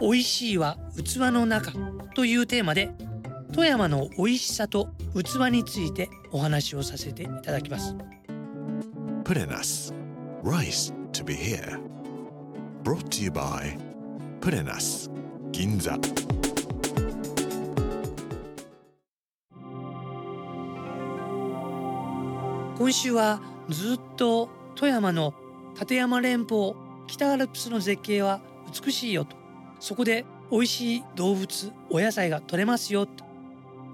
美味しいは器の中というテーマで富山の美味しさと器についてお話をさせていただきます. Rice to be here. Brought to you by us. Ginza. 今週はずっと富山の立山連峰北アルプスの絶景は美しいよとそこで美味しい動物お野菜が取れますよと。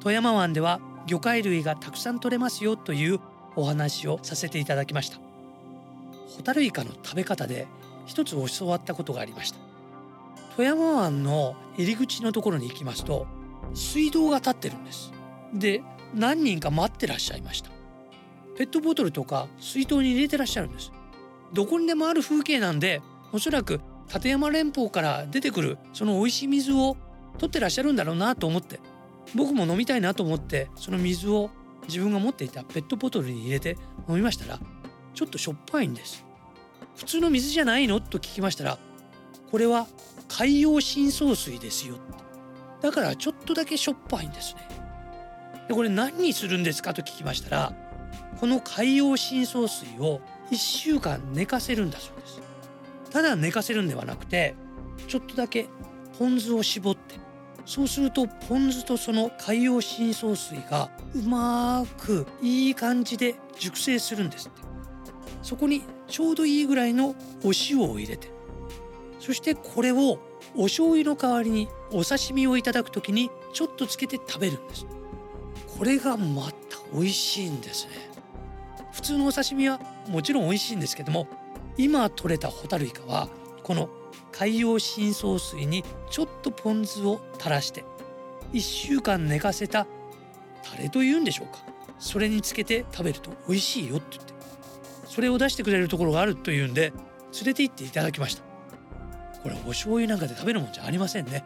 富山湾では魚介類がたくさん取れますよというお話をさせていただきました。ホタルイカの食べ方で一つ教わったことがありました。富山湾の入り口のところに行きますと水道が立ってるんです。で何人か待ってらっしゃいました。ペットボトルとか水筒に入れてらっしゃるんです。どこにでもある風景なんでおそらく立山連峰から出てくるその美味しい水を取ってらっしゃるんだろうなと思って僕も飲みたいなと思ってその水を自分が持っていたペットボトルに入れて飲みましたらちょっとしょっぱいんです。普通の水じゃないの？と聞きましたらこれは海洋深層水ですよ。だからちょっとだけしょっぱいんですね。でこれ何にするんですか？と聞きましたらこの海洋深層水を1週間寝かせるんだそうです。ただ寝かせるんではなくてちょっとだけポン酢を絞ってそうするとポン酢とその海洋深層水がうまくいい感じで熟成するんですって。そこにちょうどいいぐらいのお塩を入れてそしてこれをお醤油の代わりにお刺身をいただくときにちょっとつけて食べるんです。これがまた美味しいんですね。普通のお刺身はもちろん美味しいんですけども今取れたホタルイカはこの海洋深層水にちょっとポン酢を垂らして1週間寝かせたタレというんでしょうか。それにつけて食べると美味しいよって言ってそれを出してくれるところがあるというんで連れて行っていただきました。これお醤油なんかで食べるもんじゃありませんね。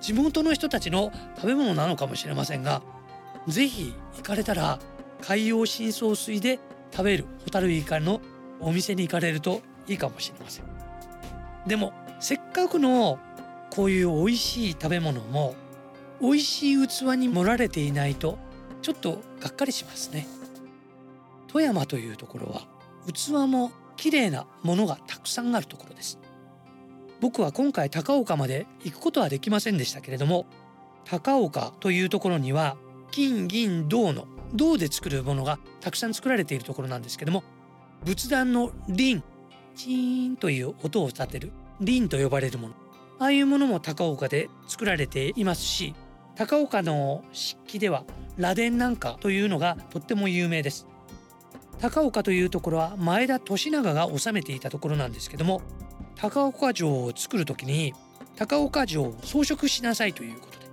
地元の人たちの食べ物なのかもしれませんがぜひ行かれたら海洋深層水で食べるホタルイカのお店に行かれるといいかもしれません。でもせっかくのこういう美味しい食べ物も美味しい器に盛られていないとちょっとがっかりしますね。富山というところは器も綺麗なものがたくさんあるところです。僕は今回高岡まで行くことはできませんでしたけれども高岡というところには金銀銅の銅で作るものがたくさん作られているところなんですけども仏壇の輪。チーンという音を立てる。輪と呼ばれるもの。ああいうものも高岡で作られていますし高岡の漆器では螺鈿なんかというのがとっても有名です。高岡というところは前田利長が治めていたところなんですけども高岡城を作る時に高岡城を装飾しなさいということで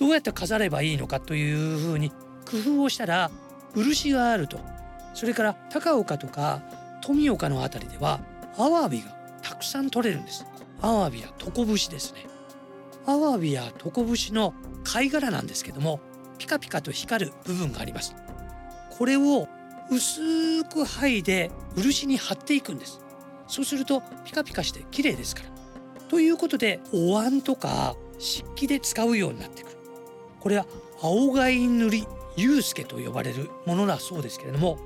どうやって飾ればいいのかというふうに工夫をしたら漆があると。それから高岡とか富岡の辺りではアワビがたくさん取れるんです。アワビやトコブシですね。アワビやトコブシの貝殻なんですけどもピカピカと光る部分があります。これを薄く剥いで漆に貼っていくんです。そうするとピカピカして綺麗ですから。ということでお椀とか漆器で使うようになってくる。これは青貝塗り祐介と呼ばれるものだそうですけれども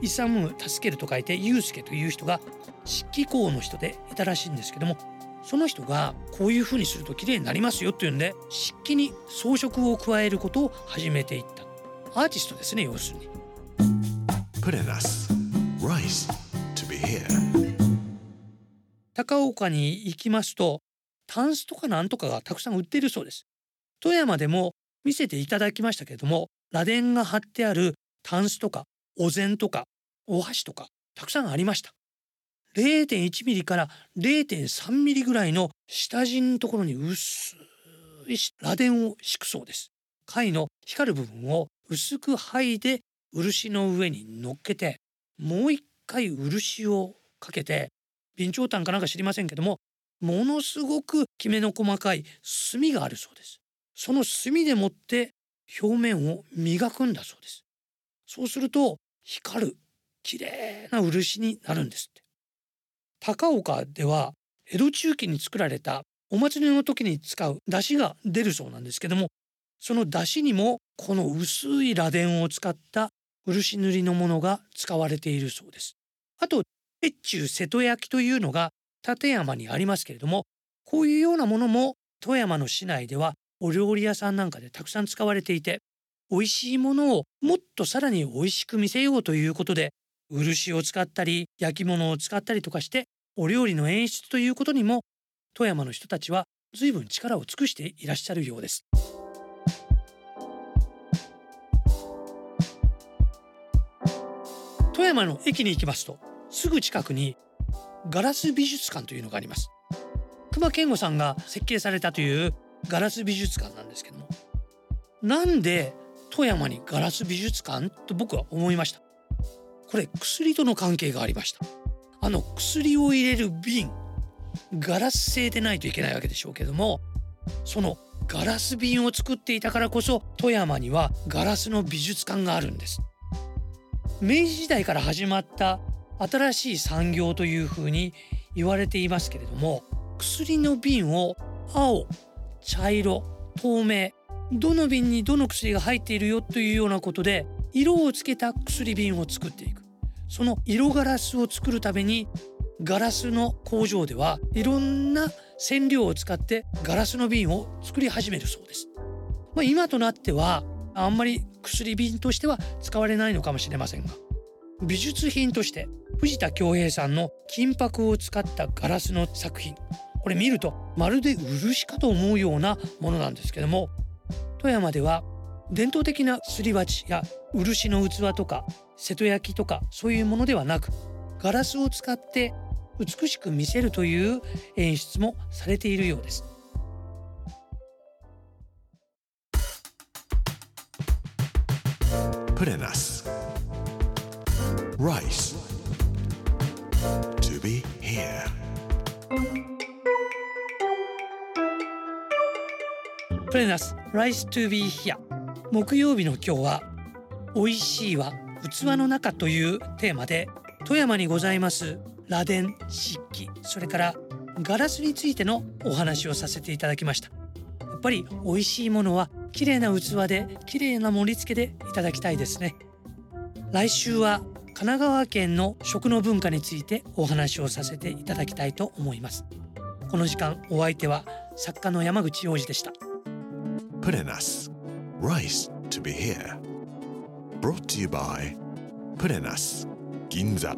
勇む助けると書いて祐介という人が漆器工の人でいたらしいんですけどもその人がこういうふうにすると綺麗になりますよというんで漆器に装飾を加えることを始めていった。アーティストですね要するに.高岡に行きますとタンスとかなんとかがたくさん売っているそうです。富山でも見せていただきましたけれども螺鈿が貼ってあるタンスとかお膳とかお箸とかたくさんありました0.1ミリから0.3ミリぐらいの下地のところに薄い螺鈿を敷くそうです。貝の光る部分を薄く剥いで漆の上に乗っけてもう一回漆をかけて備長炭かなんか知りませんけどもものすごくきめの細かい墨があるそうです。その墨でもって表面を磨くんだそうです。そうすると光る綺麗な漆になるんですって高岡では江戸中期に作られたお祭りの時に使う出汁が出るそうなんですけどもその出汁にもこの薄い螺鈿を使った漆塗りのものが使われているそうですあと越中瀬戸焼というのが立山にありますけれどもこういうようなものも富山の市内ではお料理屋さんなんかでたくさん使われていて美味しいものをもっとさらに美味しく見せようということで漆を使ったり焼き物を使ったりとかしてお料理の演出ということにも富山の人たちは随分力を尽くしていらっしゃるようです。富山の駅に行きますとすぐ近くにガラス美術館というのがあります熊健吾さんが設計されたというガラス美術館なんですけどもなんで富山にガラス美術館と僕は思いました？これ薬との関係がありました。あの薬を入れる瓶ガラス製でないといけないわけでしょうけどもそのガラス瓶を作っていたからこそ富山にはガラスの美術館があるんです。明治時代から始まった新しい産業というふうに言われていますけれども薬の瓶を青茶色透明どの瓶にどの薬が入っているよというようなことで色をつけた薬瓶を作っていくその色ガラスを作るためにガラスの工場ではいろんな染料を使ってガラスの瓶を作り始めるそうです。まあ、今となってはあんまり薬瓶としては使われないのかもしれませんが美術品として藤田恭平さんの金箔を使ったガラスの作品これ見るとまるで漆かと思うようなものなんですけども富山では伝統的なすり鉢や漆の器とか瀬戸焼とかそういうものではなくガラスを使って美しく見せるという演出もされているようです。プレナス Rice. To be here. プレナス Rice to be here. 木曜日の今日は美味しいは器の中というテーマで富山にございます螺鈿漆器。それからガラスについてのお話をさせていただきました。やっぱり美味しいものは綺麗な器で綺麗な盛り付けでいただきたいですね。来週は神奈川県の食の文化についてお話をさせていただきたいと思います。この時間お相手は作家の山口洋二でした。プレナス Rice to be here brought to you by プレナス銀座